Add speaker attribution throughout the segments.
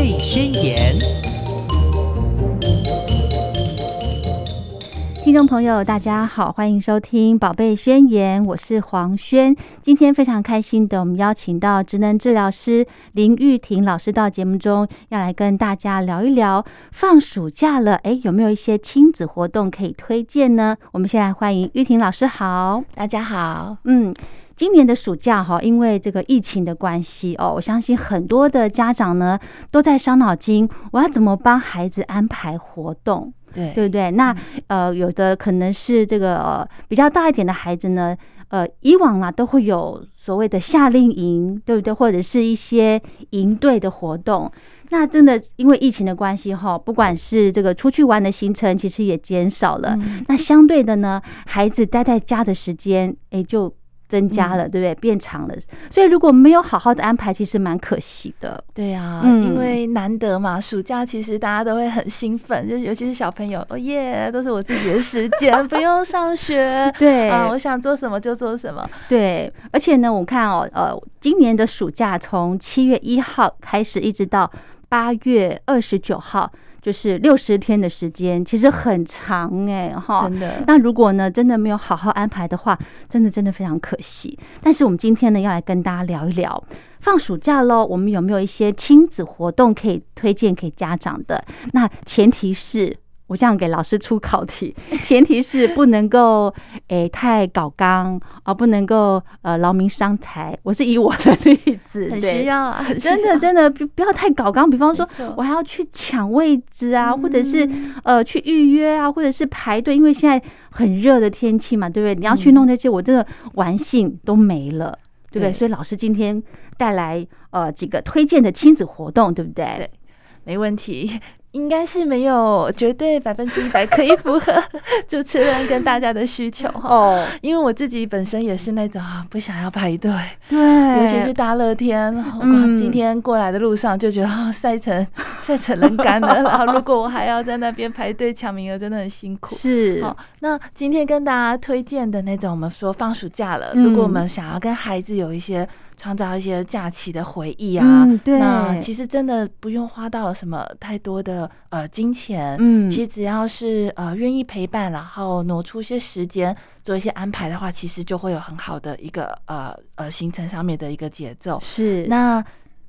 Speaker 1: 贝宣言》。
Speaker 2: 听众朋友，大家好，欢迎收听《宝贝宣言》，我是黄轩。今天非常开心的，我们邀请到职能治疗师林玉婷老师到节目中，要来跟大家聊一聊。放暑假了，哎，有没有一些亲子活动可以推荐呢？我们先来欢迎玉婷老师，好，
Speaker 3: 大家好，
Speaker 2: 嗯。今年的暑假哈，因为这个疫情的关系哦，我相信很多的家长呢都在伤脑筋，我要怎么帮孩子安排活动？
Speaker 3: 对
Speaker 2: 对不对？那呃，有的可能是这个呃比较大一点的孩子呢，呃，以往啊都会有所谓的夏令营，对不对？或者是一些营队的活动。那真的因为疫情的关系哈，不管是这个出去玩的行程，其实也减少了。那相对的呢，孩子待在家的时间，哎就。增加了，对不对？变长了，所以如果没有好好的安排，其实蛮可惜的。
Speaker 3: 对啊，因为难得嘛，暑假其实大家都会很兴奋，就尤其是小朋友，哦耶，都是我自己的时间，不用上学。
Speaker 2: 对
Speaker 3: 啊，我想做什么就做什么。
Speaker 2: 对，而且呢，我看哦，呃，今年的暑假从七月一号开始，一直到八月二十九号。就是六十天的时间，其实很长哎，哈，
Speaker 3: 真的。
Speaker 2: 那如果呢，真的没有好好安排的话，真的真的非常可惜。但是我们今天呢，要来跟大家聊一聊，放暑假喽，我们有没有一些亲子活动可以推荐给家长的？那前提是。我这样给老师出考题，前提是不能够诶太搞纲啊，不能够呃劳民伤财。我是以我的例子，
Speaker 3: 很需要啊，
Speaker 2: 真的真的不不要太搞纲。比方说，我还要去抢位置啊，或者是呃去预约啊，或者是排队，因为现在很热的天气嘛，对不对？你要去弄那些，我真的玩性都没了，对不对？所以老师今天带来呃几个推荐的亲子活动，对不对？
Speaker 3: 对，没问题。应该是没有绝对百分之一百可以符合 主持人跟大家的需求哦，因为我自己本身也是那种不想要排队，
Speaker 2: 对，
Speaker 3: 尤其是大热天，哇，今天过来的路上就觉得啊，晒成 晒成人干了，然后如果我还要在那边排队抢名额，真的很辛苦。
Speaker 2: 是，
Speaker 3: 好，那今天跟大家推荐的那种，我们说放暑假了，如果我们想要跟孩子有一些。创造一些假期的回忆啊，那其实真的不用花到什么太多的呃金钱，嗯，其实只要是呃愿意陪伴，然后挪出一些时间做一些安排的话，其实就会有很好的一个呃呃行程上面的一个节奏。
Speaker 2: 是，
Speaker 3: 那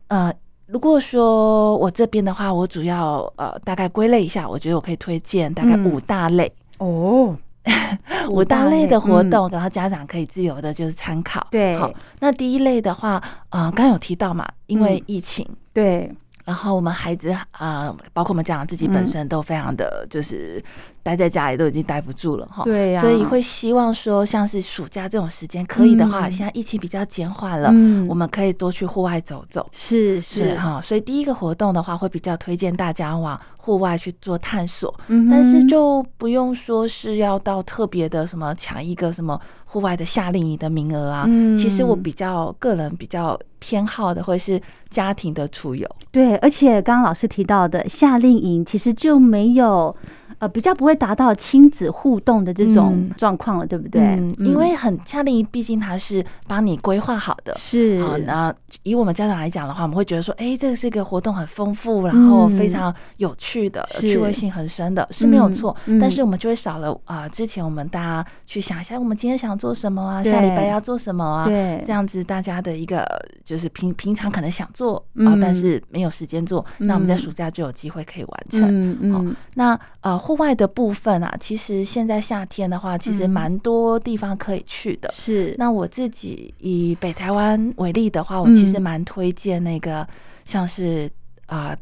Speaker 3: 呃如果说我这边的话，我主要呃大概归类一下，我觉得我可以推荐大概五大类。
Speaker 2: 哦。
Speaker 3: 五大类的活动，然后家长可以自由的，就是参考。
Speaker 2: 对，
Speaker 3: 好，那第一类的话，呃，刚有提到嘛，因为疫情，
Speaker 2: 对。
Speaker 3: 然后我们孩子啊，包括我们家长自己本身都非常的就是待在家里都已经待不住了哈。
Speaker 2: 对
Speaker 3: 呀。所以会希望说，像是暑假这种时间可以的话，现在疫情比较减缓了，嗯，我们可以多去户外走走。
Speaker 2: 是是
Speaker 3: 哈。所以第一个活动的话，会比较推荐大家往户外去做探索。嗯。但是就不用说是要到特别的什么抢一个什么户外的夏令营的名额啊。嗯。其实我比较个人比较偏好的会是家庭的出游。
Speaker 2: 对。而且刚刚老师提到的夏令营，其实就没有。呃，比较不会达到亲子互动的这种状况了，对不对？
Speaker 3: 嗯，因为很夏令营，毕竟它是帮你规划好的，
Speaker 2: 是
Speaker 3: 好。那以我们家长来讲的话，我们会觉得说，哎，这个是一个活动很丰富，然后非常有趣的，趣味性很深的，是没有错。但是我们就会少了啊，之前我们大家去想一下，我们今天想做什么啊，下礼拜要做什么啊？
Speaker 2: 对，
Speaker 3: 这样子大家的一个就是平平常可能想做啊，但是没有时间做，那我们在暑假就有机会可以完成。嗯嗯，那呃。户外的部分啊，其实现在夏天的话，其实蛮多地方可以去的。
Speaker 2: 是，
Speaker 3: 那我自己以北台湾为例的话，我其实蛮推荐那个像是啊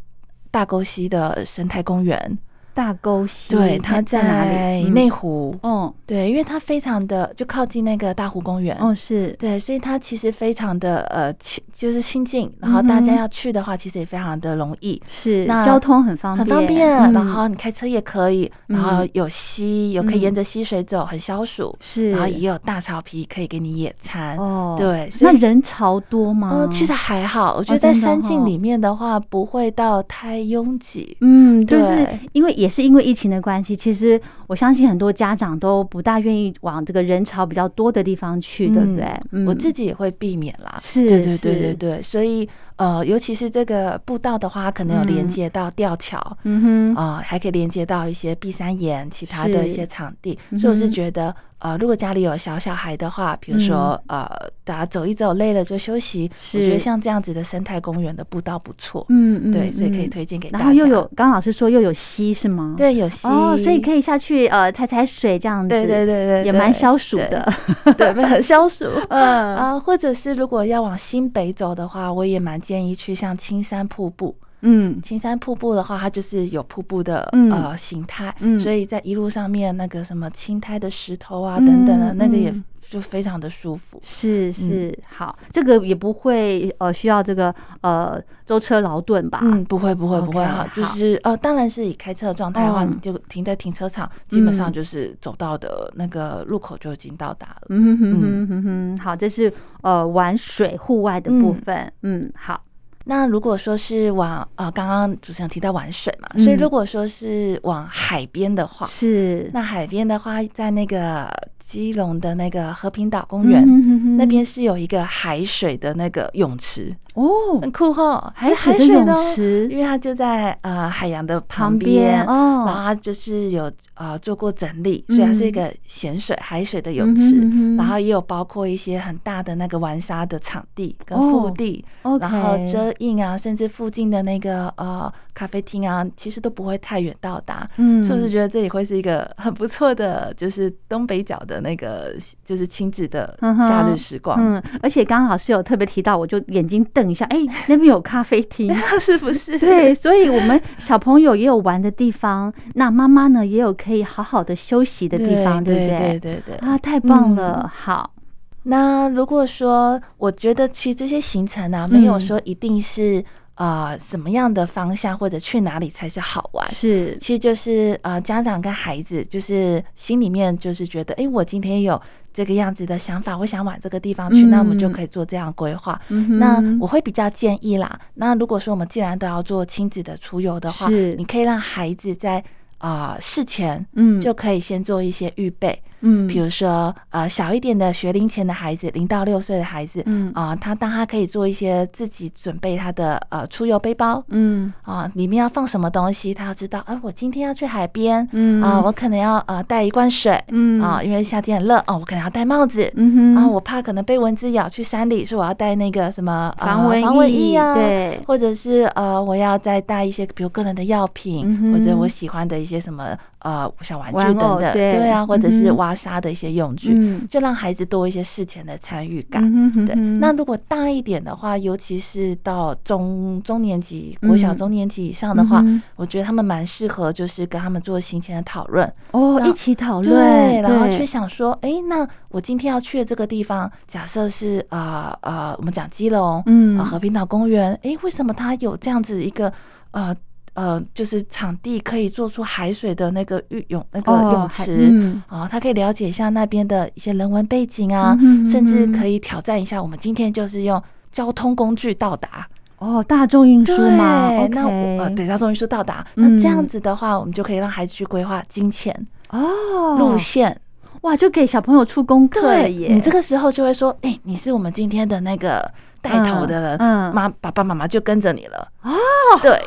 Speaker 3: 大沟溪的生态公园。
Speaker 2: 大沟溪，
Speaker 3: 对，它在内湖。嗯，对，因为它非常的就靠近那个大湖公园。
Speaker 2: 哦，是
Speaker 3: 对，所以它其实非常的呃亲，就是亲近。然后大家要去的话，其实也非常的容易。
Speaker 2: 是，那交通很方
Speaker 3: 便，很方便。然后你开车也可以，然后有溪，有可以沿着溪水走，很消暑。
Speaker 2: 是，
Speaker 3: 然后也有大草皮可以给你野餐。哦，对。
Speaker 2: 那人潮多吗？
Speaker 3: 嗯，其实还好。我觉得在山境里面的话，不会到太拥挤。
Speaker 2: 嗯，就是因为也。是因为疫情的关系，其实我相信很多家长都不大愿意往这个人潮比较多的地方去，对不对？
Speaker 3: 我自己也会避免啦。
Speaker 2: 是，
Speaker 3: 对对对对对。所以呃，尤其是这个步道的话，可能有连接到吊桥，嗯哼，啊，还可以连接到一些碧山岩其他的一些场地，所以我是觉得。呃，如果家里有小小孩的话，比如说呃，大家走一走累了就休息，我觉得像这样子的生态公园的步道不错，嗯嗯，对，所以可以推荐给大家。
Speaker 2: 然后又有刚老师说又有溪是吗？
Speaker 3: 对，有溪
Speaker 2: 哦，所以可以下去呃踩踩水这样子，
Speaker 3: 对对对对，
Speaker 2: 也蛮消暑的，
Speaker 3: 对，很消暑。嗯啊，或者是如果要往新北走的话，我也蛮建议去像青山瀑布。嗯，青山瀑布的话，它就是有瀑布的呃形态，所以在一路上面那个什么青苔的石头啊等等的，那个也就非常的舒服。
Speaker 2: 是是，好，这个也不会呃需要这个呃舟车劳顿吧？
Speaker 3: 嗯，不会不会不会哈，就是呃，当然是以开车的状态的话，你就停在停车场，基本上就是走到的那个路口就已经到达了。嗯哼
Speaker 2: 哼哼哼，好，这是呃玩水户外的部分。嗯，好。
Speaker 3: 那如果说是往呃，刚刚主持人提到玩水嘛，所以如果说是往海边的话，
Speaker 2: 是。
Speaker 3: 那海边的话，在那个。基隆的那个和平岛公园那边是有一个海水的那个泳池哦，很酷哈，
Speaker 2: 海水的泳池，
Speaker 3: 因为它就在呃海洋的旁边哦，然后它就是有呃做过整理，所以它是一个咸水海水的泳池，然后也有包括一些很大的那个玩沙的场地跟腹地，然后遮印啊，甚至附近的那个呃咖啡厅啊，其实都不会太远到达，嗯，是不是觉得这里会是一个很不错的，就是东北角的。那个就是亲子的夏日时光，嗯，
Speaker 2: 而且刚刚老师有特别提到，我就眼睛瞪一下，哎，那边有咖啡厅，
Speaker 3: 是不是？
Speaker 2: 对，所以我们小朋友也有玩的地方，那妈妈呢也有可以好好的休息的地方，对不对？
Speaker 3: 对对对，
Speaker 2: 啊，太棒了！好，
Speaker 3: 那如果说我觉得其实这些行程啊，没有说一定是。呃，什么样的方向或者去哪里才是好玩？
Speaker 2: 是，
Speaker 3: 其实就是呃，家长跟孩子就是心里面就是觉得，哎，我今天有这个样子的想法，我想往这个地方去，那我们就可以做这样规划。那我会比较建议啦。那如果说我们既然都要做亲子的出游的话，你可以让孩子在啊事前，嗯，就可以先做一些预备。嗯，比如说，呃，小一点的学龄前的孩子，零到六岁的孩子，嗯。啊，他当他可以做一些自己准备他的呃出游背包，嗯。啊，里面要放什么东西，他要知道，哎，我今天要去海边，嗯。啊，我可能要呃带一罐水，嗯。啊，因为夏天很热，哦，我可能要戴帽子，嗯哼，啊，我怕可能被蚊子咬，去山里，所以我要带那个什么
Speaker 2: 防蚊
Speaker 3: 防蚊液啊，
Speaker 2: 对，
Speaker 3: 或者是呃，我要再带一些比如个人的药品，或者我喜欢的一些什么。呃，小玩具等等，对。啊，或者是挖沙的一些用具，就让孩子多一些事前的参与感。对，那如果大一点的话，尤其是到中中年级、国小中年级以上的话，我觉得他们蛮适合，就是跟他们做行前的讨论。
Speaker 2: 哦，一起讨论，
Speaker 3: 对，然后去想说，哎，那我今天要去的这个地方，假设是啊啊，我们讲基隆，嗯，和平岛公园，哎，为什么它有这样子一个呃？呃，就是场地可以做出海水的那个浴泳那个泳池啊，他可以了解一下那边的一些人文背景啊，甚至可以挑战一下。我们今天就是用交通工具到达
Speaker 2: 哦，大众运输吗？
Speaker 3: 那呃，对，大众运输到达。那这样子的话，我们就可以让孩子去规划金钱哦路线
Speaker 2: 哇，就给小朋友出功课了耶。
Speaker 3: 你这个时候就会说，哎，你是我们今天的那个。带头的人，嗯，妈爸爸妈妈就跟着你了。哦，对，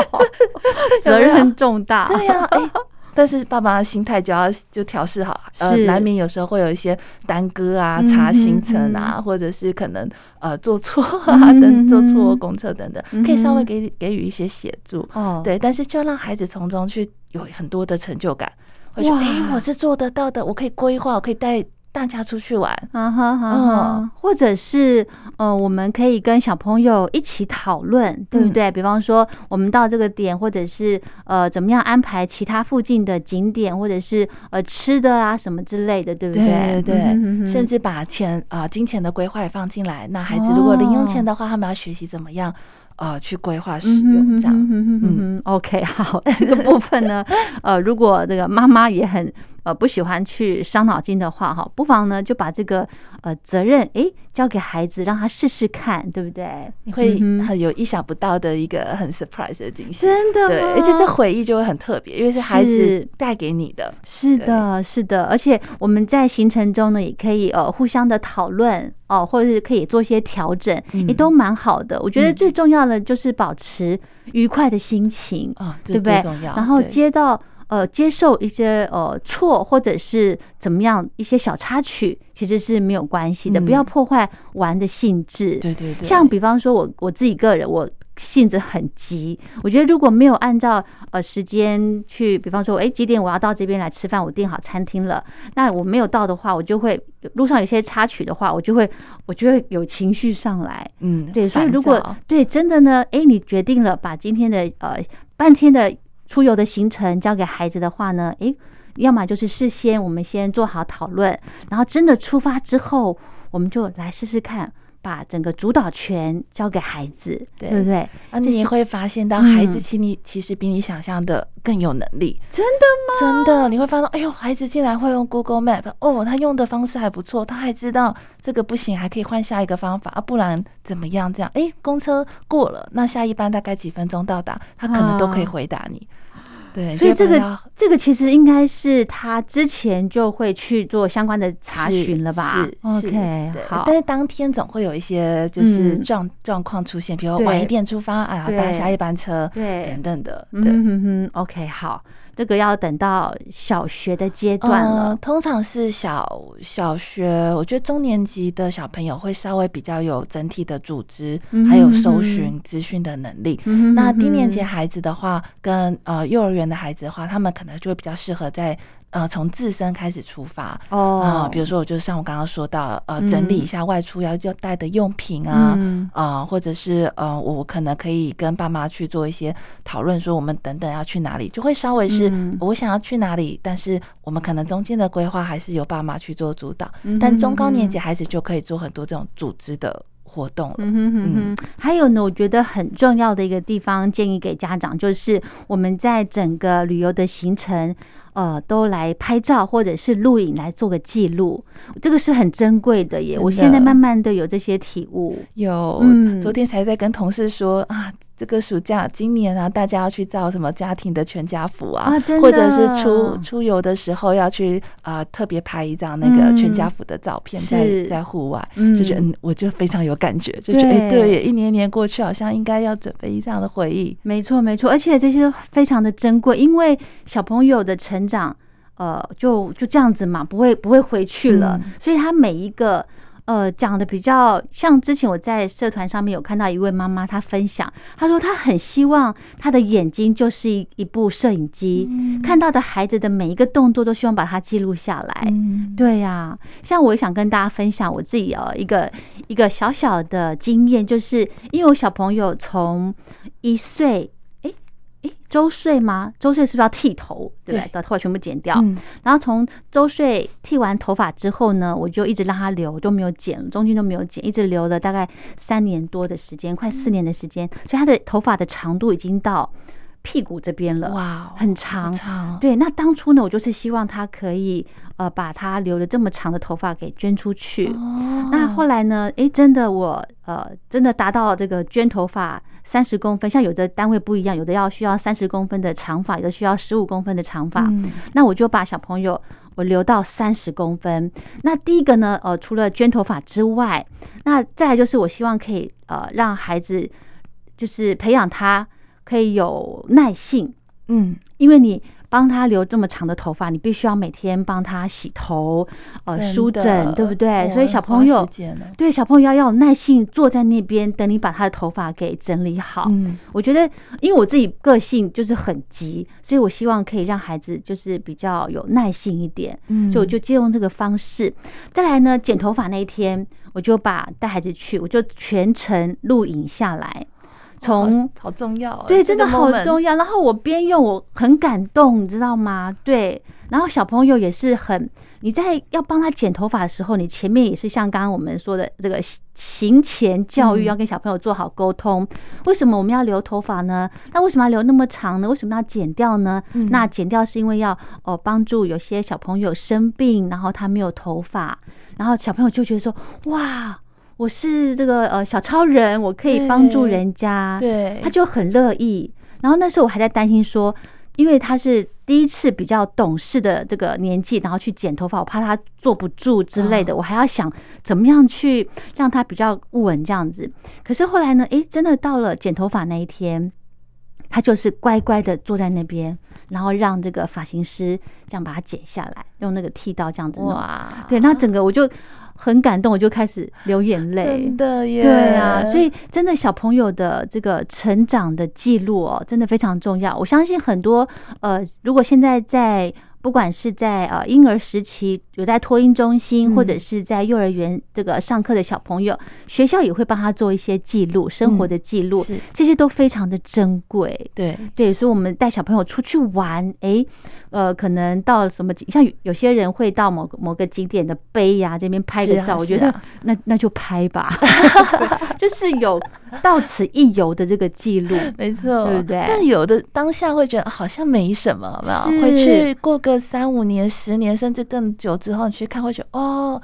Speaker 2: 责任重大，
Speaker 3: 对呀，哎，但是爸爸的心态就要就调试好，呃，难免有时候会有一些耽搁啊，查行程啊，或者是可能呃做错啊 等做错公车等等，可以稍微给给予一些协助哦，对，但是就让孩子从中去有很多的成就感，会觉得哎，我是做得到的，我可以规划，我可以带。大家出去玩，嗯哼
Speaker 2: 哼，或者是呃，我们可以跟小朋友一起讨论，对不对？比方说，我们到这个点，或者是呃，怎么样安排其他附近的景点，或者是呃吃的啊什么之类的，对不
Speaker 3: 对？对对，甚至把钱啊金钱的规划也放进来。那孩子如果零用钱的话，他们要学习怎么样呃去规划使用，这样。嗯
Speaker 2: OK，好，这个部分呢，呃，如果这个妈妈也很。呃，不喜欢去伤脑筋的话，哈，不妨呢就把这个呃责任诶交给孩子，让他试试看，对不对？
Speaker 3: 你会很有意想不到的一个很 surprise 的惊喜，
Speaker 2: 真的，
Speaker 3: 对，而且这回忆就会很特别，因为是孩子带给你的。
Speaker 2: 是的，是的，而且我们在行程中呢，也可以呃互相的讨论。哦，或者是可以做一些调整，也都蛮好的。我觉得最重要的就是保持愉快的心情
Speaker 3: 啊，
Speaker 2: 对不对？然后接到呃接受一些呃错或者是怎么样一些小插曲，其实是没有关系的，不要破坏玩的性质。
Speaker 3: 对对对，
Speaker 2: 像比方说我我自己个人我。性子很急，我觉得如果没有按照呃时间去，比方说，哎几点我要到这边来吃饭，我订好餐厅了，那我没有到的话，我就会路上有些插曲的话，我就会我就会有情绪上来，
Speaker 3: 嗯，
Speaker 2: 对，所以如果对真的呢，哎，你决定了把今天的呃半天的出游的行程交给孩子的话呢，诶，要么就是事先我们先做好讨论，然后真的出发之后，我们就来试试看。把整个主导权交给孩子，对不对？
Speaker 3: 啊，你会发现到孩子其你其实比你想象的更有能力，
Speaker 2: 真的吗？
Speaker 3: 真的，你会发现，哎呦，孩子竟然会用 Google Map，哦，他用的方式还不错，他还知道这个不行，还可以换下一个方法啊，不然怎么样？这样，哎，公车过了，那下一班大概几分钟到达？他可能都可以回答你。对，
Speaker 2: 所以这个这个其实应该是他之前就会去做相关的查询了吧？
Speaker 3: 是
Speaker 2: ，OK，好。
Speaker 3: 但是当天总会有一些就是状状况出现，比如晚一点出发，哎呀，搭下一班车，
Speaker 2: 对，
Speaker 3: 等等的。对
Speaker 2: ，OK，好。这个要等到小学的阶段了，
Speaker 3: 通常是小小学，我觉得中年级的小朋友会稍微比较有整体的组织，还有搜寻资讯的能力。那低年级孩子的话，跟呃幼儿园的孩子的话，他们可能就会比较适合在。呃，从自身开始出发。哦，啊，比如说，我就像我刚刚说到，呃，整理一下外出要要带的用品啊，啊，或者是呃，我可能可以跟爸妈去做一些讨论，说我们等等要去哪里，就会稍微是我想要去哪里，但是我们可能中间的规划还是由爸妈去做主导，但中高年级孩子就可以做很多这种组织的。活动了，嗯哼哼
Speaker 2: 哼。还有呢，我觉得很重要的一个地方，建议给家长，就是我们在整个旅游的行程，呃，都来拍照或者是录影来做个记录，这个是很珍贵的耶。我现在慢慢的有这些体悟，
Speaker 3: 有，嗯，昨天才在跟同事说啊。这个暑假，今年啊，大家要去照什么家庭的全家福啊，或者是出出游的时候要去啊，特别拍一张那个全家福的照片，在在户外，就觉得嗯，我就非常有感觉，就觉得哎，对，一年年过去，好像应该要准备这样的回忆。
Speaker 2: 没错，没错，而且这些非常的珍贵，因为小朋友的成长，呃，就就这样子嘛，不会不会回去了，所以他每一个。呃，讲的比较像之前我在社团上面有看到一位妈妈，她分享，她说她很希望她的眼睛就是一一部摄影机，看到的孩子的每一个动作都希望把它记录下来。对呀，像我想跟大家分享我自己呃一个一个小小的经验，就是因为我小朋友从一岁。周岁吗？周岁是不是要剃头？对不对？把头发全部剪掉。然后从周岁剃完头发之后呢，我就一直让他留，就没有剪，中间都没有剪，一直留了大概三年多的时间，快四年的时间。所以他的头发的长度已经到屁股这边了，哇，很长。
Speaker 3: 长
Speaker 2: 对。那当初呢，我就是希望他可以呃把他留的这么长的头发给捐出去。哦。那后来呢？哎，真的我呃真的达到这个捐头发。三十公分，像有的单位不一样，有的要需要三十公分的长发，有的需要十五公分的长发。那我就把小朋友我留到三十公分。那第一个呢，呃，除了捐头发之外，那再来就是我希望可以呃让孩子就是培养他可以有耐性，嗯，因为你。帮他留这么长的头发，你必须要每天帮他洗头，呃，梳整，对不对？所以小朋友对小朋友要要有耐性，坐在那边等你把他的头发给整理好。嗯，我觉得，因为我自己个性就是很急，所以我希望可以让孩子就是比较有耐心一点。嗯，就就借用这个方式。再来呢，剪头发那一天，我就把带孩子去，我就全程录影下来。从
Speaker 3: 好重要，
Speaker 2: 对，真的好重要。然后我边用，我很感动，你知道吗？对，然后小朋友也是很，你在要帮他剪头发的时候，你前面也是像刚刚我们说的这个行前教育，要跟小朋友做好沟通。为什么我们要留头发呢？那为什么要留那么长呢？为什么要剪掉呢？那剪掉是因为要哦帮助有些小朋友生病，然后他没有头发，然后小朋友就觉得说哇。我是这个呃小超人，我可以帮助人家，
Speaker 3: 对，
Speaker 2: 他就很乐意。然后那时候我还在担心说，因为他是第一次比较懂事的这个年纪，然后去剪头发，我怕他坐不住之类的，我还要想怎么样去让他比较稳这样子。可是后来呢，诶，真的到了剪头发那一天，他就是乖乖的坐在那边，然后让这个发型师这样把它剪下来，用那个剃刀这样子弄。对，那整个我就。很感动，我就开始流眼泪。
Speaker 3: 真的耶，
Speaker 2: 对啊，所以真的小朋友的这个成长的记录哦，真的非常重要。我相信很多呃，如果现在在。不管是在呃婴儿时期有在托婴中心，或者是在幼儿园这个上课的小朋友，学校也会帮他做一些记录，生活的记录，这些都非常的珍贵。
Speaker 3: 对
Speaker 2: 对，所以我们带小朋友出去玩，哎，呃，可能到什么景像有些人会到某某个景点的碑呀这边拍个照，我觉得那那就拍吧，就是有到此一游的这个记录，
Speaker 3: 没错，
Speaker 2: 对不对？
Speaker 3: 但有的当下会觉得好像没什么，没有回去过个。三五年、十年，甚至更久之后，你去看，会觉得哦。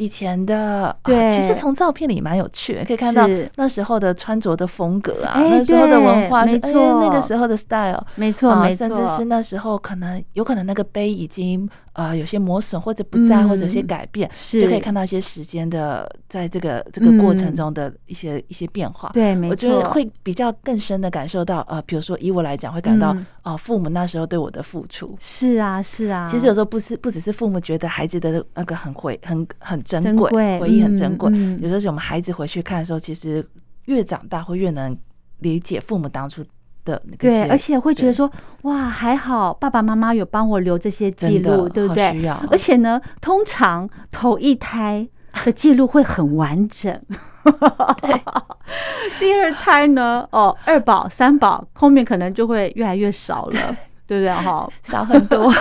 Speaker 3: 以前的
Speaker 2: 对，
Speaker 3: 其实从照片里蛮有趣，可以看到那时候的穿着的风格啊，那时候的文化，
Speaker 2: 没错，
Speaker 3: 那个时候的 style，
Speaker 2: 没错，没错，
Speaker 3: 甚至是那时候可能有可能那个杯已经呃有些磨损或者不在，或者有些改变，就可以看到一些时间的在这个这个过程中的一些一些变化。
Speaker 2: 对，没错，
Speaker 3: 我觉得会比较更深的感受到呃，比如说以我来讲，会感到哦，父母那时候对我的付出。
Speaker 2: 是啊，是啊。
Speaker 3: 其实有时候不是不只是父母觉得孩子的那个很回很很珍贵。回忆很珍贵，有时候是我们孩子回去看的时候，其实越长大会越能理解父母当初的那个。
Speaker 2: 对，而且会觉得说，哇，还好爸爸妈妈有帮我留这些记录，对不对？而且呢，通常头一胎的记录会很完整，第二胎呢，哦，二宝、三宝后面可能就会越来越少了，对不对？哈，
Speaker 3: 少很多。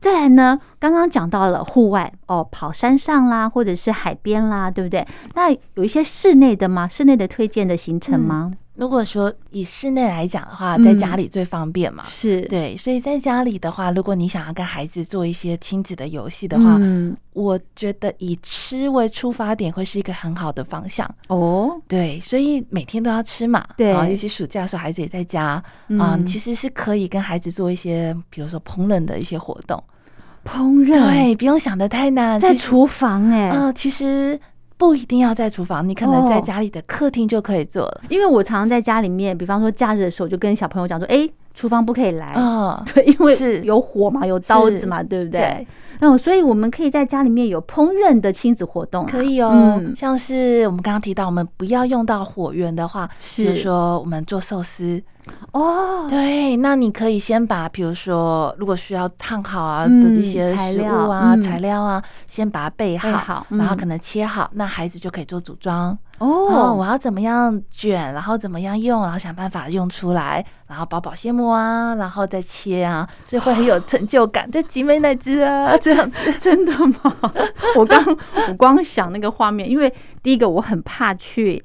Speaker 2: 再来呢，刚刚讲到了户外哦，跑山上啦，或者是海边啦，对不对？那有一些室内的吗？室内的推荐的行程吗？
Speaker 3: 如果说以室内来讲的话，在家里最方便嘛，
Speaker 2: 是。
Speaker 3: 对。所以在家里的话，如果你想要跟孩子做一些亲子的游戏的话，我觉得以吃为出发点会是一个很好的方向。
Speaker 2: 哦。
Speaker 3: 对，所以每天都要吃嘛，
Speaker 2: 对，
Speaker 3: 尤其暑假的时候，孩子也在家啊，其实是可以跟孩子做一些，比如说烹饪的一些活动。
Speaker 2: 烹饪。
Speaker 3: 对，不用想的太难，
Speaker 2: 在厨房哎，
Speaker 3: 嗯，其实不一定要在厨房，你可能在家里的客厅就可以做了。
Speaker 2: 因为我常常在家里面，比方说假日的时候，就跟小朋友讲说，哎，厨房不可以来。啊，对，因为是。有火嘛，有刀子嘛，对不对？嗯，所以我们可以在家里面有烹饪的亲子活动，
Speaker 3: 可以哦。像是我们刚刚提到，我们不要用到火源的话，是。说我们做寿司。
Speaker 2: 哦，
Speaker 3: 对，那你可以先把，比如说，如果需要烫好啊的这些食物啊、材料。啊，先把它备好，然后可能切好，那孩子就可以做组装。哦，我要怎么样卷，然后怎么样用，然后想办法用出来，然后包保鲜膜啊，然后再切啊，所以会很有成就感。这集美奶汁啊，这样子
Speaker 2: 真的吗？我刚我光想那个画面，因为第一个我很怕去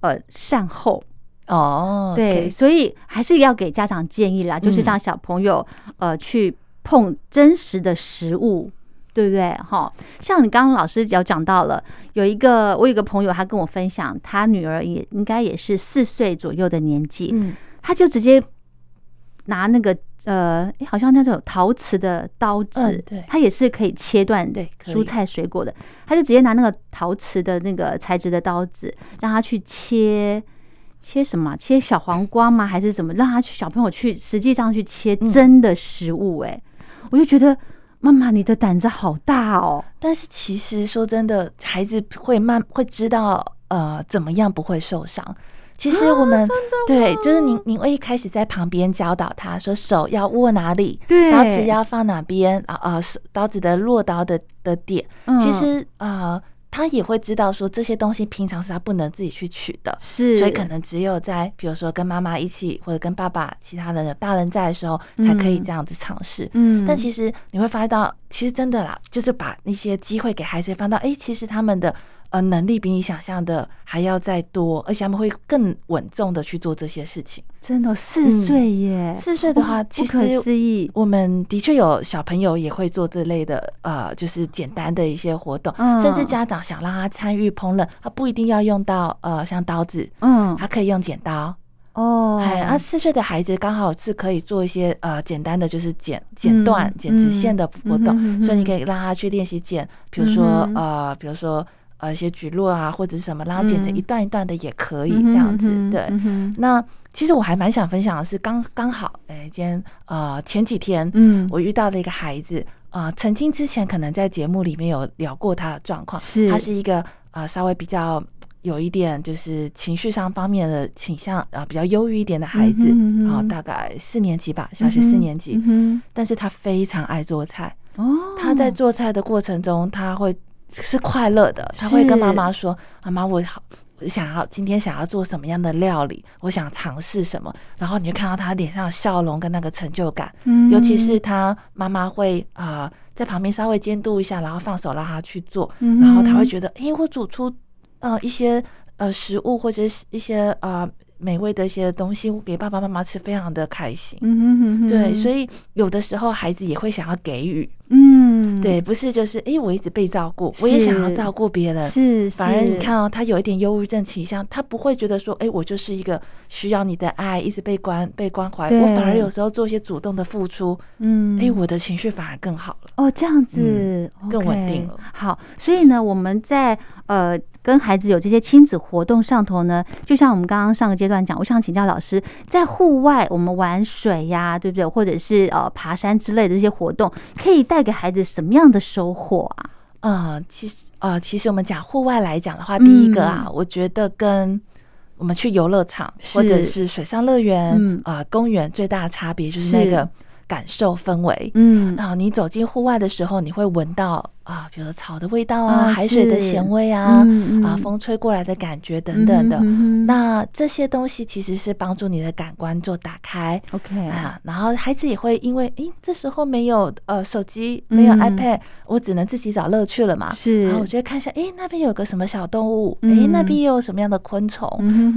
Speaker 2: 呃善后。
Speaker 3: 哦，
Speaker 2: 对，所以还是要给家长建议啦，就是让小朋友呃去碰真实的食物，对不对？哈，像你刚刚老师有讲到了，有一个我有个朋友，他跟我分享，他女儿也应该也是四岁左右的年纪，嗯，他就直接拿那个呃，好像那种陶瓷的刀子，
Speaker 3: 对，
Speaker 2: 他也是可以切断
Speaker 3: 对
Speaker 2: 蔬菜水果的，他就直接拿那个陶瓷的那个材质的刀子，让他去切。切什么？切小黄瓜吗？还是怎么？让他去小朋友去，实际上去切真的食物。哎，我就觉得妈妈你的胆子好大哦。
Speaker 3: 但是其实说真的，孩子会慢会知道呃怎么样不会受伤。其实我们对，就是您您会一开始在旁边教导他说手要握哪里，刀子要放哪边啊啊，刀子的落刀的的点。其实啊。他也会知道说这些东西平常是他不能自己去取的，
Speaker 2: 是，
Speaker 3: 所以可能只有在比如说跟妈妈一起或者跟爸爸其他的大人在的时候，才可以这样子尝试。嗯，但其实你会发现到，其实真的啦，就是把那些机会给孩子放到，哎，其实他们的。呃，能力比你想象的还要再多，而且他们会更稳重的去做这些事情。
Speaker 2: 真的，四岁耶！
Speaker 3: 四岁的话，其实
Speaker 2: 思议。
Speaker 3: 我们的确有小朋友也会做这类的，呃，就是简单的一些活动。甚至家长想让他参与烹饪，他不一定要用到呃像刀子，嗯，他可以用剪刀。哦，哎，啊，四岁的孩子刚好是可以做一些呃简单的，就是剪剪断、剪直线的活动，所以你可以让他去练习剪，比如说呃，比如说呃一些举落啊，或者是什么，然后剪成一段一段的也可以这样子。对，那其实我还蛮想分享的是，刚刚好，哎，今天呃前几天，嗯，我遇到了一个孩子，呃，曾经之前可能在节目里面有聊过他的状况，
Speaker 2: 是，
Speaker 3: 他是一个呃稍微比较。有一点就是情绪上方面的倾向啊，比较忧郁一点的孩子，然后大概四年级吧，小学四年级。嗯但是他非常爱做菜哦。他在做菜的过程中，他会是快乐的。他会跟妈妈说：“妈妈，我好，我想要今天想要做什么样的料理，我想尝试什么。”然后你就看到他脸上的笑容跟那个成就感。尤其是他妈妈会啊在旁边稍微监督一下，然后放手让他去做，然后他会觉得：“哎，我煮出。”呃，一些呃食物或者是一些呃美味的一些东西，给爸爸妈妈吃，非常的开心。嗯哼，对，所以有的时候孩子也会想要给予。嗯，对，不是就是哎，我一直被照顾，我也想要照顾别人。
Speaker 2: 是，
Speaker 3: 反而你看哦，他有一点忧郁症倾向，他不会觉得说，哎，我就是一个需要你的爱，一直被关被关怀。我反而有时候做一些主动的付出，嗯，哎，我的情绪反而更好了。哦，
Speaker 2: 这样子
Speaker 3: 更稳定了。
Speaker 2: 好，所以呢，我们在呃。跟孩子有这些亲子活动上头呢，就像我们刚刚上个阶段讲，我想请教老师，在户外我们玩水呀，对不对？或者是呃爬山之类的这些活动，可以带给孩子什么样的收获啊？
Speaker 3: 呃，其实呃，其实我们讲户外来讲的话，第一个啊，我觉得跟我们去游乐场或者是水上乐园啊公园最大的差别就是那个感受氛围。嗯，然后你走进户外的时候，你会闻到。啊，比如说草的味道啊，海水的咸味啊，啊，风吹过来的感觉等等的，那这些东西其实是帮助你的感官做打开。
Speaker 2: OK
Speaker 3: 啊，然后孩子也会因为，诶，这时候没有呃手机，没有 iPad，我只能自己找乐趣了嘛。
Speaker 2: 是，
Speaker 3: 然后我觉得看一下，诶，那边有个什么小动物，诶，那边又有什么样的昆虫，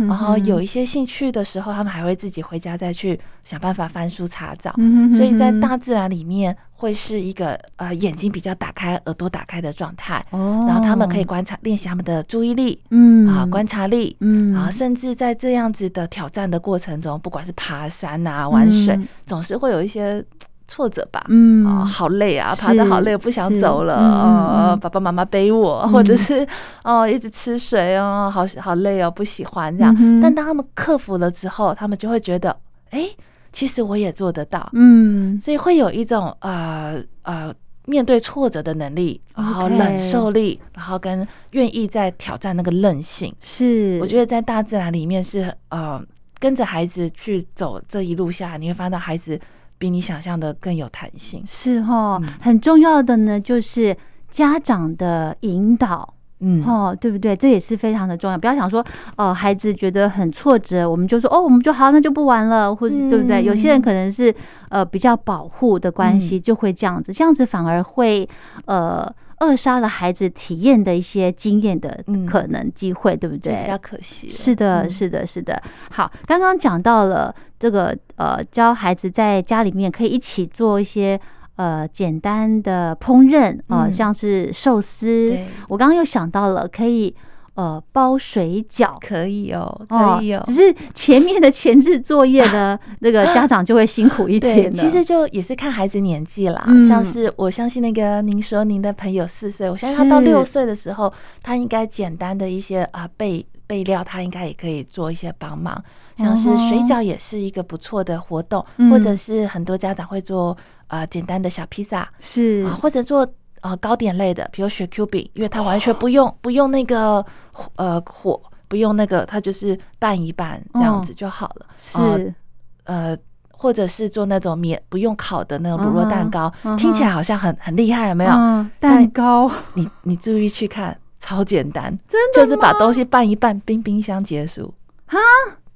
Speaker 3: 然后有一些兴趣的时候，他们还会自己回家再去想办法翻书查找。所以在大自然里面。会是一个呃眼睛比较打开、耳朵打开的状态，哦，然后他们可以观察、练习他们的注意力，嗯。啊观察力，嗯。啊，甚至在这样子的挑战的过程中，不管是爬山啊、玩水，总是会有一些挫折吧，嗯。啊，好累啊，爬的好累，不想走了，呃，爸爸妈妈背我，或者是哦一直吃水哦，好好累哦，不喜欢这样，但当他们克服了之后，他们就会觉得，哎。其实我也做得到，嗯，所以会有一种呃呃面对挫折的能力，然后忍受力，然后跟愿意在挑战那个韧性。
Speaker 2: 是，
Speaker 3: 我觉得在大自然里面是呃跟着孩子去走这一路下，你会发现孩子比你想象的更有弹性。
Speaker 2: 是哈，很重要的呢，就是家长的引导。嗯，哦，对不对？这也是非常的重要。不要想说，呃，孩子觉得很挫折，我们就说，哦，我们就好，那就不玩了，或者对不对？有些人可能是呃比较保护的关系，就会这样子，这样子反而会呃扼杀了孩子体验的一些经验的可能机会，对不对？
Speaker 3: 比较可惜。
Speaker 2: 是的，是的，是的。好，刚刚讲到了这个呃，教孩子在家里面可以一起做一些。呃，简单的烹饪啊，像是寿司。我刚刚又想到了，可以呃包水饺，
Speaker 3: 可以哦，可以哦。
Speaker 2: 只是前面的前置作业呢，那个家长就会辛苦一点。
Speaker 3: 其实就也是看孩子年纪啦，像是我相信那个您说您的朋友四岁，我相信他到六岁的时候，他应该简单的一些啊备备料，他应该也可以做一些帮忙。像是水饺也是一个不错的活动，或者是很多家长会做。啊，简单的小披萨。
Speaker 2: 是。
Speaker 3: 啊，或者做呃糕点类的，比如雪 Q 饼，因为它完全不用不用那个呃火，不用那个，它就是拌一拌这样子就好了。
Speaker 2: 是。
Speaker 3: 呃，或者是做那种免不用烤的那种乳酪蛋糕，听起来好像很很厉害，有没有？
Speaker 2: 蛋糕，
Speaker 3: 你你注意去看，超简单，
Speaker 2: 真
Speaker 3: 的就是把东西拌一拌，冰冰箱结束。啊，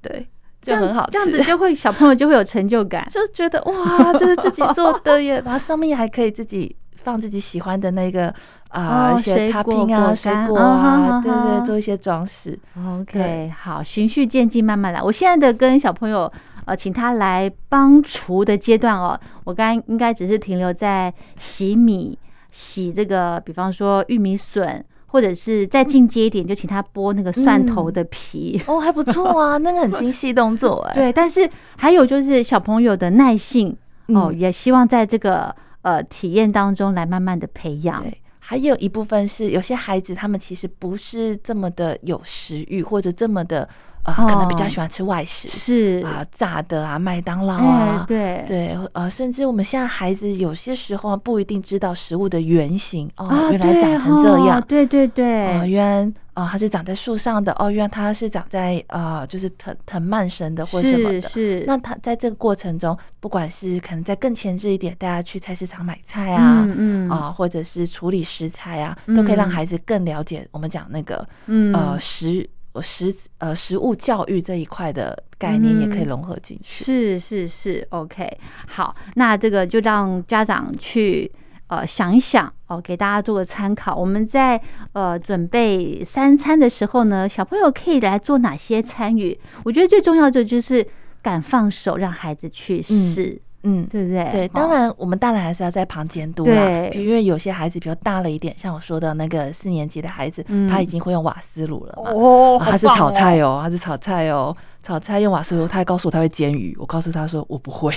Speaker 3: 对。就很好，
Speaker 2: 这样子就会小朋友就会有成就感，
Speaker 3: 就觉得哇，这是自己做的耶！然后上面还可以自己放自己喜欢的那个啊一些插瓶啊、水果啊，对对，做一些装饰。
Speaker 2: OK，好，循序渐进，慢慢来。我现在的跟小朋友呃，请他来帮厨的阶段哦，我刚刚应该只是停留在洗米、洗这个，比方说玉米笋。或者是再进阶一点，就请他剥那个蒜头的皮。
Speaker 3: 哦，还不错啊，那个很精细动作 哎。
Speaker 2: 对，但是还有就是小朋友的耐性哦，也希望在这个呃体验当中来慢慢的培养。
Speaker 3: 还有一部分是有些孩子他们其实不是这么的有食欲，或者这么的。啊，可能比较喜欢吃外食，
Speaker 2: 是。
Speaker 3: 啊，炸的啊，麦当劳啊，
Speaker 2: 对。
Speaker 3: 对，呃，甚至我们现在孩子有些时候不一定知道食物的原型哦，原来长成这样，
Speaker 2: 对对对，
Speaker 3: 哦，原来啊，它是长在树上的，哦，原来它是长在呃，就是藤藤蔓生的或什么的，
Speaker 2: 是。
Speaker 3: 那他在这个过程中，不管是可能在更前置一点，大家去菜市场买菜啊，嗯啊，或者是处理食材啊，都可以让。孩子更了解我们讲那个呃食。食呃食物教育这一块的概念也可以融合进去，
Speaker 2: 是是是，OK，好，那这个就让家长去呃想一想哦，给大家做个参考。我们在呃准备三餐的时候呢，小朋友可以来做哪些参与？我觉得最重要的就是敢放手，让孩子去试。嗯，对不对？
Speaker 3: 对，当然我们大人还是要在旁监督啦。因为有些孩子比较大了一点，像我说的那个四年级的孩子，他已经会用瓦斯炉了嘛。哦，他是炒菜哦，他是炒菜哦，炒菜用瓦斯炉。他还告诉我他会煎鱼，我告诉他说我不会。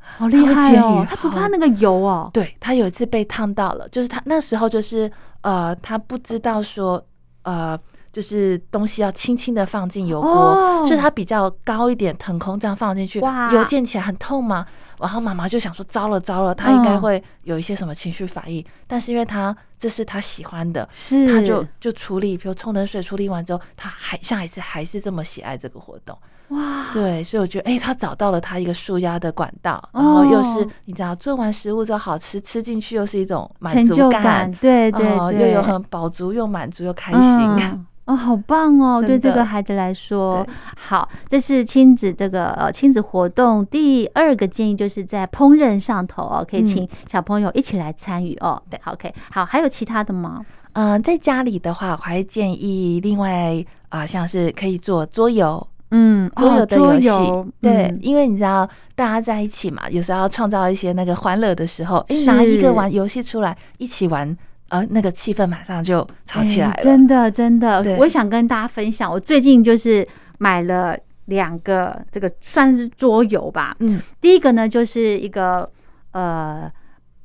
Speaker 2: 好 厉害哦！他不怕那个油哦。
Speaker 3: 对他有一次被烫到了，就是他那时候就是呃，他不知道说呃。就是东西要轻轻的放进油锅，所以它比较高一点，腾空这样放进去，油溅起来很痛嘛。然后妈妈就想说，糟了糟了，他应该会有一些什么情绪反应。但是因为他这是他喜欢的，
Speaker 2: 是
Speaker 3: 他就就处理，比如冲冷水处理完之后，他还下一次还是这么喜爱这个活动。哇，对，所以我觉得，哎，他找到了他一个舒压的管道，然后又是你知道，做完食物之后好吃，吃进去又是一种满足感，
Speaker 2: 对对对，
Speaker 3: 又有很饱足又满足又开心。
Speaker 2: 哦，好棒哦！对这个孩子来说，好，这是亲子这个呃亲子活动第二个建议，就是在烹饪上头哦，可以请小朋友一起来参与哦。对，OK，好，还有其他的吗？
Speaker 3: 嗯，在家里的话，我还建议另外啊，像是可以做桌游，
Speaker 2: 嗯，
Speaker 3: 桌游的游戏，对，因为你知道大家在一起嘛，有时候要创造一些那个欢乐的时候，哎，拿一个玩游戏出来一起玩。呃，那个气氛马上就吵起来了，
Speaker 2: 真的，真的。我也想跟大家分享，我最近就是买了两个，这个算是桌游吧。嗯，第一个呢，就是一个呃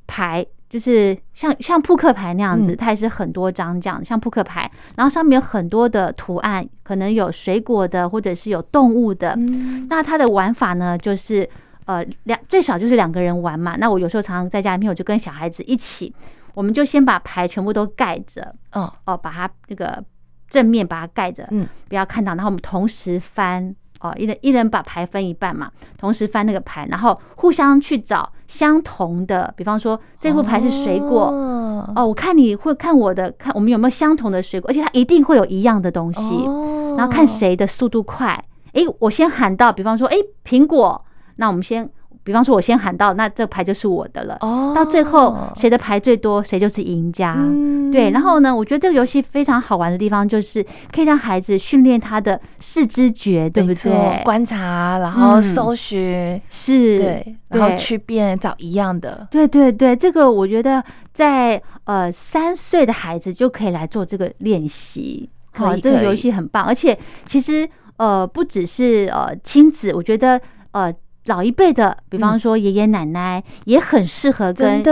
Speaker 2: 牌，就是像像扑克牌那样子，它也是很多张这样，像扑克牌，然后上面有很多的图案，可能有水果的，或者是有动物的。那它的玩法呢，就是呃两最少就是两个人玩嘛。那我有时候常常在家里面，我就跟小孩子一起。我们就先把牌全部都盖着，哦哦，把它那个正面把它盖着，嗯，不要看到。然后我们同时翻，哦，一人一人把牌分一半嘛，同时翻那个牌，然后互相去找相同的。比方说这副牌是水果，哦，我看你会看我的，看我们有没有相同的水果，而且它一定会有一样的东西。然后看谁的速度快。诶，我先喊到，比方说，诶，苹果，那我们先。比方说，我先喊到，那这牌就是我的了。哦，到最后谁的牌最多，谁就是赢家。对，然后呢，我觉得这个游戏非常好玩的地方，就是可以让孩子训练他的视知觉，对不对？
Speaker 3: 观察，然后搜寻，
Speaker 2: 是，
Speaker 3: 对，然后去辨找一样的。
Speaker 2: 对对对，这个我觉得在呃三岁的孩子就可以来做这个练习。
Speaker 3: 可以，
Speaker 2: 这个游戏很棒，而且其实呃不只是呃亲子，我觉得呃。老一辈的，比方说爷爷奶奶，也很适合跟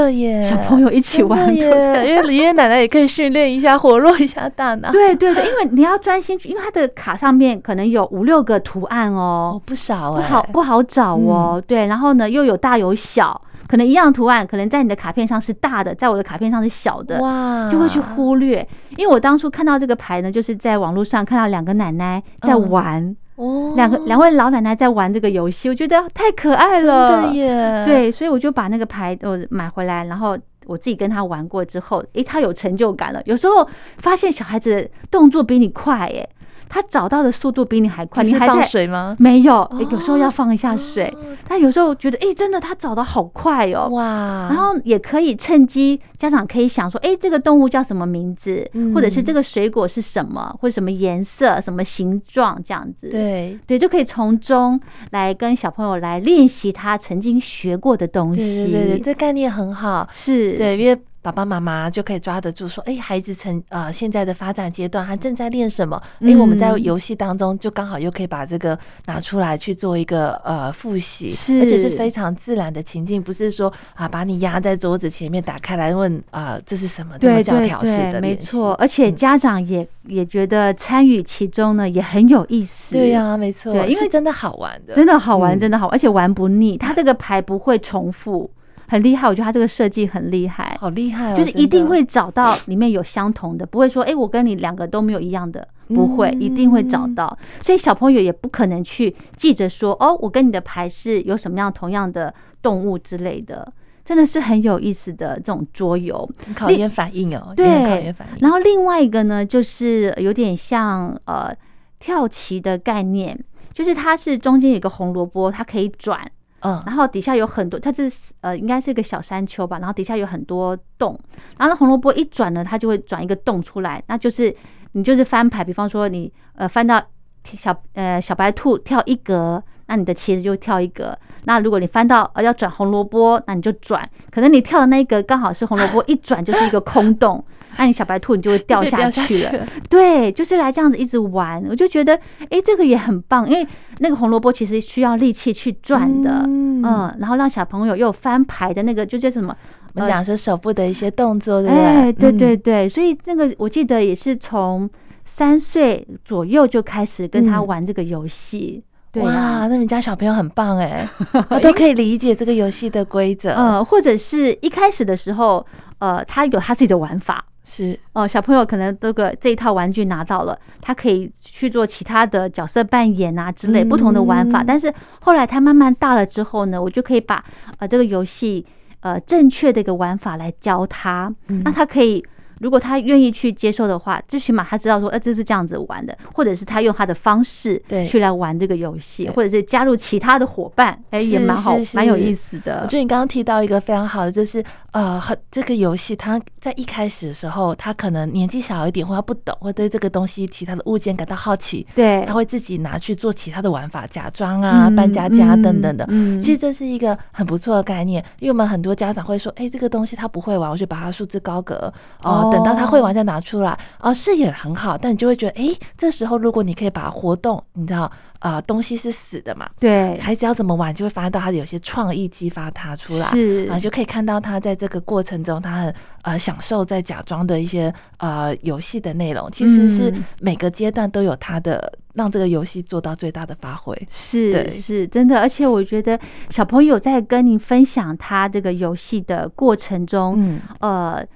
Speaker 2: 小朋友一起玩，
Speaker 3: 因为爷爷奶奶也可以训练一下，活络一下大脑。
Speaker 2: 对对对，因为你要专心去，因为他的卡上面可能有五六个图案哦，
Speaker 3: 不少，
Speaker 2: 不好不好找哦。对，然后呢又有大有小，可能一样图案，可能在你的卡片上是大的，在我的卡片上是小的，哇，就会去忽略。因为我当初看到这个牌呢，就是在网络上看到两个奶奶在玩。哦，两个两位老奶奶在玩这个游戏，我觉得太可爱了，
Speaker 3: 真的耶！
Speaker 2: 对，所以我就把那个牌我买回来，然后我自己跟他玩过之后，诶，他有成就感了。有时候发现小孩子动作比你快，耶。他找到的速度比你还快，你还
Speaker 3: 在水吗？
Speaker 2: 没有，有时候要放一下水。但有时候觉得，哎，真的他找的好快哦，哇！然后也可以趁机，家长可以想说，哎，这个动物叫什么名字，或者是这个水果是什么，或者什么颜色、什么形状这样子。
Speaker 3: 对
Speaker 2: 对，就可以从中来跟小朋友来练习他曾经学过的东西。
Speaker 3: 对对对，这概念很好。
Speaker 2: 是
Speaker 3: 对，因为。爸爸妈妈就可以抓得住，说，哎，孩子成呃现在的发展阶段，他正在练什么？哎，我们在游戏当中就刚好又可以把这个拿出来去做一个呃复习，而且是非常自然的情境，不是说啊把你压在桌子前面打开来问啊这是什么这么教条式的
Speaker 2: 没错，而且家长也也觉得参与其中呢也很有意思。
Speaker 3: 对呀，没错，
Speaker 2: 对，
Speaker 3: 因为真的好玩的，
Speaker 2: 真的好玩，真的好，而且玩不腻，它这个牌不会重复。很厉害，我觉得他这个设计很厉害，
Speaker 3: 好厉害，
Speaker 2: 就是一定会找到里面有相同的，不会说，哎，我跟你两个都没有一样的，不会，一定会找到。所以小朋友也不可能去记着说，哦，我跟你的牌是有什么样同样的动物之类的，真的是很有意思的这种桌游，
Speaker 3: 考验反应哦，
Speaker 2: 对，
Speaker 3: 考验反应。
Speaker 2: 然后另外一个呢，就是有点像呃跳棋的概念，就是它是中间有个红萝卜，它可以转。嗯，然后底下有很多，它这是呃，应该是一个小山丘吧。然后底下有很多洞，然后红萝卜一转呢，它就会转一个洞出来。那就是你就是翻牌，比方说你呃翻到小呃小白兔跳一格，那你的棋子就跳一格。那如果你翻到呃要转红萝卜，那你就转，可能你跳的那一格刚好是红萝卜，一转就是一个空洞。那你小白兔你就会掉下去了，对，就是来这样子一直玩，我就觉得，哎，这个也很棒，因为那个红萝卜其实需要力气去转的，嗯，然后让小朋友又翻牌的那个就叫什么？
Speaker 3: 我们讲是手部的一些动作，对不对？
Speaker 2: 对对对，所以那个我记得也是从三岁左右就开始跟他玩这个游戏，
Speaker 3: 哇，那你家小朋友很棒哎，都可以理解这个游戏的规则，
Speaker 2: 嗯，或者是一开始的时候，呃，他有他自己的玩法。
Speaker 3: 是
Speaker 2: 哦，小朋友可能这个这一套玩具拿到了，他可以去做其他的角色扮演啊之类不同的玩法。但是后来他慢慢大了之后呢，我就可以把呃这个游戏呃正确的一个玩法来教他，那他可以。如果他愿意去接受的话，最起码他知道说，呃，这是这样子玩的，或者是他用他的方式去来玩这个游戏，或者是加入其他的伙伴，哎，也蛮好，蛮有意思的。
Speaker 3: 我觉得你刚刚提到一个非常好的，就是呃，这个游戏他在一开始的时候，他可能年纪小一点，或他不懂，或对这个东西其他的物件感到好奇，
Speaker 2: 对，
Speaker 3: 他会自己拿去做其他的玩法，假装啊，扮家家等等的。嗯，其实这是一个很不错的概念，因为我们很多家长会说，哎，这个东西他不会玩，我就把它束之高阁哦。等到他会玩再拿出来，哦，视野很好，但你就会觉得，哎，这时候如果你可以把它活动，你知道，呃，东西是死的嘛，
Speaker 2: 对，
Speaker 3: 孩子要怎么玩，就会发现到他有些创意激发他出来，
Speaker 2: 是。
Speaker 3: 啊，就可以看到他在这个过程中，他很呃享受在假装的一些呃游戏的内容，其实是每个阶段都有他的让这个游戏做到最大的发挥，
Speaker 2: 是是真的，而且我觉得小朋友在跟你分享他这个游戏的过程中，嗯，呃。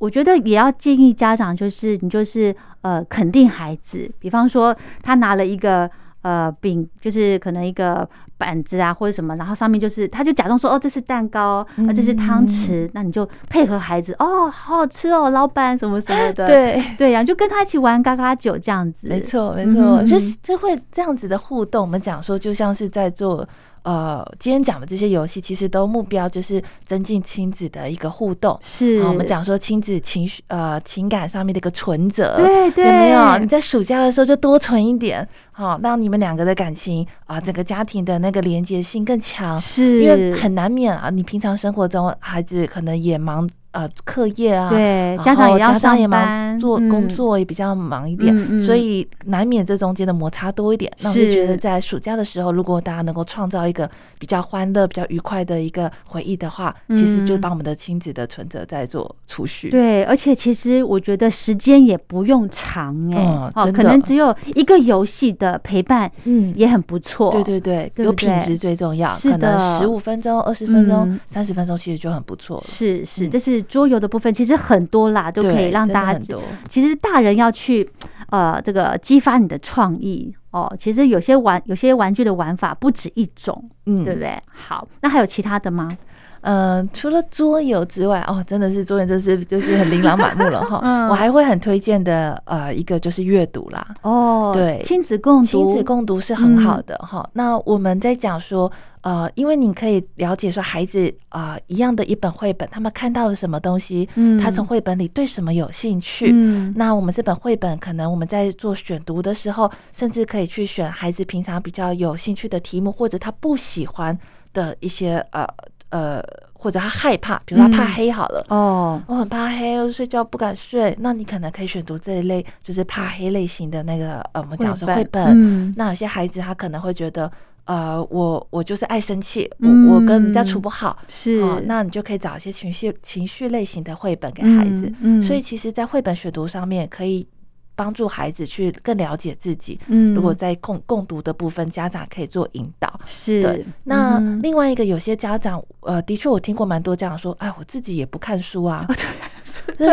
Speaker 2: 我觉得也要建议家长，就是你就是呃肯定孩子，比方说他拿了一个呃饼，就是可能一个板子啊或者什么，然后上面就是他就假装说哦这是蛋糕，啊这是汤匙，那你就配合孩子哦好好吃哦老板什么什么的，
Speaker 3: 对。
Speaker 2: 对呀，就跟他一起玩嘎嘎酒这样子，
Speaker 3: 没错没错，就是就会这样子的互动，我们讲说就像是在做。呃，今天讲的这些游戏，其实都目标就是增进亲子的一个互动。
Speaker 2: 是，
Speaker 3: 我们讲说亲子情绪呃情感上面的一个存折，
Speaker 2: 对对，
Speaker 3: 有没有？你在暑假的时候就多存一点，好，让你们两个的感情啊，整个家庭的那个连接性更强。
Speaker 2: 是，
Speaker 3: 因为很难免啊，你平常生活中孩子可能也忙。呃，课业啊，
Speaker 2: 对，家长也要上班，
Speaker 3: 做工作也比较忙一点，所以难免这中间的摩擦多一点。那我就觉得，在暑假的时候，如果大家能够创造一个比较欢乐、比较愉快的一个回忆的话，其实就帮我们的亲子的存折在做储蓄。
Speaker 2: 对，而且其实我觉得时间也不用长哎，哦，可能只有一个游戏的陪伴，嗯，也很不错。
Speaker 3: 对对对，有品质最重要。可能十五分钟、二十分钟、三十分钟，其实就很不错了。
Speaker 2: 是是，这是。桌游的部分其实很多啦，都可以让大家。其实大人要去呃，这个激发你的创意哦。其实有些玩有些玩具的玩法不止一种，嗯，对不对？好，那还有其他的吗？
Speaker 3: 嗯，除了桌游之外，哦，真的是桌游，真是就是很琳琅满目了哈。我还会很推荐的，呃，一个就是阅读啦。
Speaker 2: 哦，
Speaker 3: 对，
Speaker 2: 亲子共读，
Speaker 3: 亲子共读是很好的哈。那我们在讲说，呃，因为你可以了解说，孩子啊，一样的一本绘本，他们看到了什么东西，嗯，他从绘本里对什么有兴趣，嗯，那我们这本绘本可能我们在做选读的时候，甚至可以去选孩子平常比较有兴趣的题目，或者他不喜欢的一些呃。呃。或者他害怕，比如他怕黑好了哦，我很怕黑，睡觉不敢睡。那你可能可以选读这一类，就是怕黑类型的那个呃，我们讲说绘本。那有些孩子他可能会觉得，呃，我我就是爱生气，我我跟人家处不好，
Speaker 2: 是。
Speaker 3: 那你就可以找一些情绪情绪类型的绘本给孩子。嗯，所以其实，在绘本选读上面可以。帮助孩子去更了解自己。嗯，如果在共共读的部分，家长可以做引导。
Speaker 2: 是
Speaker 3: 对。那另外一个，有些家长，呃，的确我听过蛮多家长说，哎，我自己也不看书啊。就是，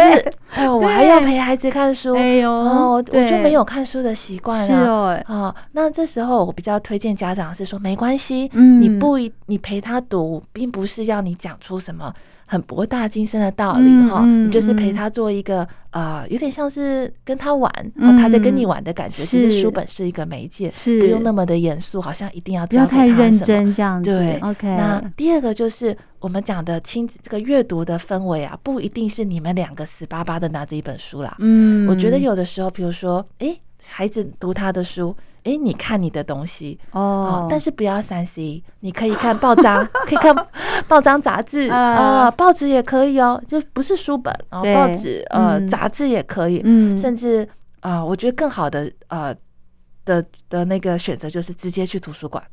Speaker 3: 哎呦，我还要陪孩子看书。哎呦，我我就没有看书的习惯了。哦，那这时候我比较推荐家长是说，没关系，你不一，你陪他读，并不是要你讲出什么。很博大精深的道理哈，你就是陪他做一个呃，有点像是跟他玩，他在跟你玩的感觉。其实书本是一个媒介，
Speaker 2: 是
Speaker 3: 不用那么的严肃，好像一定要教
Speaker 2: 太认真这样子。
Speaker 3: 对
Speaker 2: ，OK。
Speaker 3: 那第二个就是我们讲的亲子这个阅读的氛围啊，不一定是你们两个死巴巴的拿着一本书啦。嗯，我觉得有的时候，比如说，哎，孩子读他的书。哎，你看你的东西。哦，但是不要三 C，你可以看报章，可以看报章杂志啊，报纸也可以哦，就不是书本啊，报纸呃杂志也可以，嗯，甚至啊，我觉得更好的呃的的那个选择就是直接去图书馆。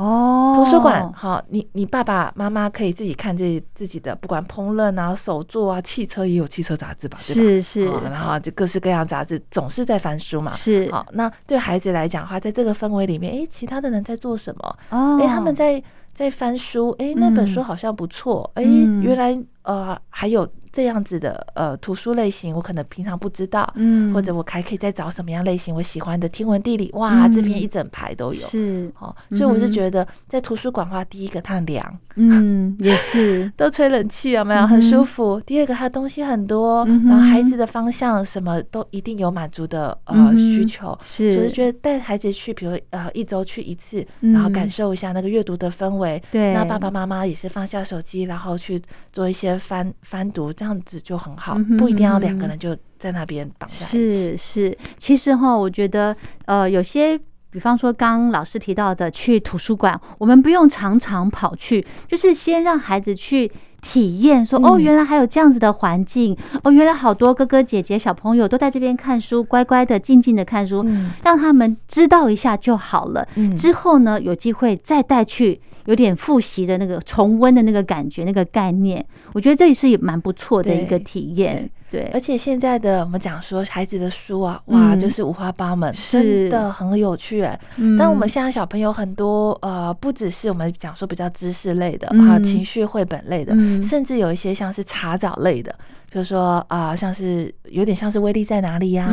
Speaker 3: 哦，图书馆好，你你爸爸妈妈可以自己看这自己的，不管烹饪啊、手作啊、汽车也有汽车杂志吧，对吧？
Speaker 2: 是是，
Speaker 3: 然后就各式各样杂志，总是在翻书嘛。
Speaker 2: 是
Speaker 3: 好，那对孩子来讲的话，在这个氛围里面，哎，其他的人在做什么？哦，哎，他们在在翻书，哎，那本书好像不错，哎，原来呃还有。这样子的呃图书类型，我可能平常不知道，嗯，或者我还可以再找什么样类型我喜欢的天文地理，哇，这边一整排都有，
Speaker 2: 是。
Speaker 3: 哦，所以我是觉得在图书馆的话，第一个它凉，
Speaker 2: 嗯，也是。
Speaker 3: 都吹冷气有没有？很舒服？第二个它东西很多，然后孩子的方向什么都一定有满足的呃需求，
Speaker 2: 是，
Speaker 3: 就是觉得带孩子去，比如呃一周去一次，然后感受一下那个阅读的氛围，
Speaker 2: 对，
Speaker 3: 那爸爸妈妈也是放下手机，然后去做一些翻翻读。这样子就很好，不一定要两个人就在那边绑在
Speaker 2: 一起。是是，其实哈，我觉得呃，有些，比方说刚老师提到的去图书馆，我们不用常常跑去，就是先让孩子去体验，说哦，原来还有这样子的环境，哦，原来好多哥哥姐姐小朋友都在这边看书，乖乖的、静静的看书，让他们知道一下就好了。之后呢，有机会再带去。有点复习的那个重温的那个感觉，那个概念，我觉得这也是也蛮不错的一个体验。对，
Speaker 3: 而且现在的我们讲说孩子的书啊，哇，就是五花八门，真的很有趣哎。但我们现在小朋友很多，呃，不只是我们讲说比较知识类的啊，情绪绘本类的，甚至有一些像是查找类的，比如说啊，像是有点像是威力在哪里呀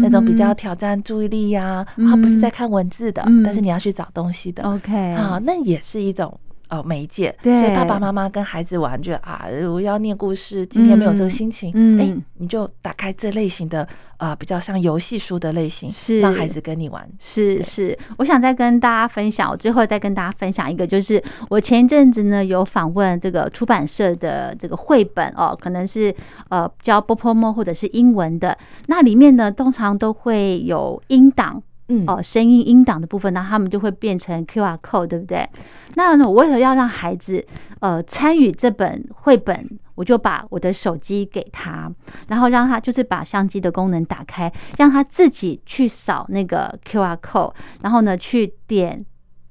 Speaker 3: 那种比较挑战注意力呀，他不是在看文字的，但是你要去找东西的。
Speaker 2: OK，
Speaker 3: 啊，那也是一种。哦，媒介，所以爸爸妈妈跟孩子玩，就啊，我要念故事，今天没有这个心情，哎，你就打开这类型的，呃，比较像游戏书的类型，
Speaker 2: 是。
Speaker 3: 让孩子跟你玩。
Speaker 2: 是是，我想再跟大家分享，我最后再跟大家分享一个，就是我前一阵子呢有访问这个出版社的这个绘本哦，可能是呃教波波猫或者是英文的，那里面呢通常都会有音档。哦，声音音档的部分，那他们就会变成 Q R code，对不对？那呢，我为了要让孩子呃参与这本绘本，我就把我的手机给他，然后让他就是把相机的功能打开，让他自己去扫那个 Q R code，然后呢去点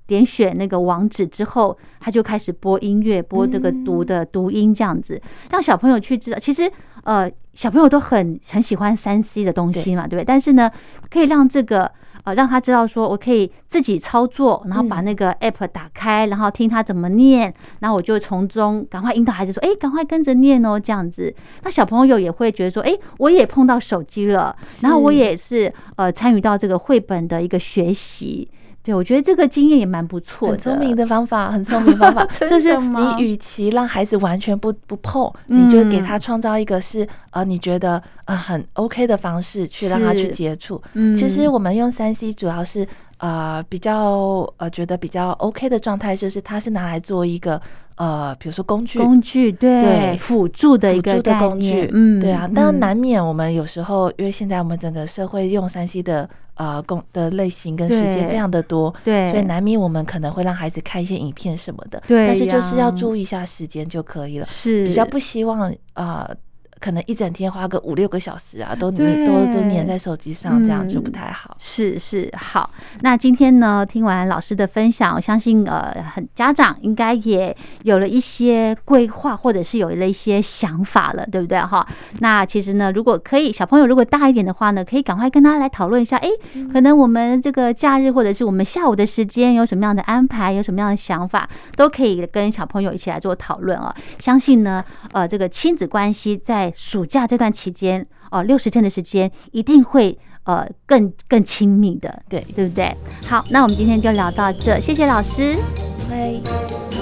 Speaker 2: 点选那个网址之后，他就开始播音乐，播这个读的读音这样子，让小朋友去知道。其实呃，小朋友都很很喜欢三 C 的东西嘛，对不对？但是呢，可以让这个。呃，让他知道说，我可以自己操作，然后把那个 app 打开，然后听他怎么念，然后我就从中赶快引导孩子说，哎，赶快跟着念哦，这样子，那小朋友也会觉得说，哎，我也碰到手机了，然后我也是呃参与到这个绘本的一个学习。对，我觉得这个经验也蛮不错的，
Speaker 3: 很聪明的方法，很聪明方法，就是你与其让孩子完全不不碰，你就给他创造一个是呃你觉得呃很 OK 的方式去让他去接触。嗯，其实我们用三 C 主要是呃比较呃觉得比较 OK 的状态，就是它是拿来做一个呃比如说工具，
Speaker 2: 工具对辅助的一个
Speaker 3: 工具，嗯，对啊。当然难免我们有时候因为现在我们整个社会用三 C 的。呃工的类型跟时间非常的多，
Speaker 2: 对，
Speaker 3: 所以难免我们可能会让孩子看一些影片什么的，
Speaker 2: 对，
Speaker 3: 但是就是要注意一下时间就可以了，
Speaker 2: 是。
Speaker 3: 比较不希望啊。可能一整天花个五六个小时啊，都黏都都黏在手机上，这样就不太好。
Speaker 2: 是是好，那今天呢，听完老师的分享，我相信呃，很家长应该也有了一些规划，或者是有了一些想法了，对不对哈？那其实呢，如果可以，小朋友如果大一点的话呢，可以赶快跟他来讨论一下，哎，可能我们这个假日或者是我们下午的时间有什么样的安排，有什么样的想法，都可以跟小朋友一起来做讨论哦。相信呢，呃，这个亲子关系暑假这段期间哦，六十天的时间一定会呃更更亲密的，
Speaker 3: 对
Speaker 2: 对不对？好，那我们今天就聊到这，谢谢老师，
Speaker 3: 拜。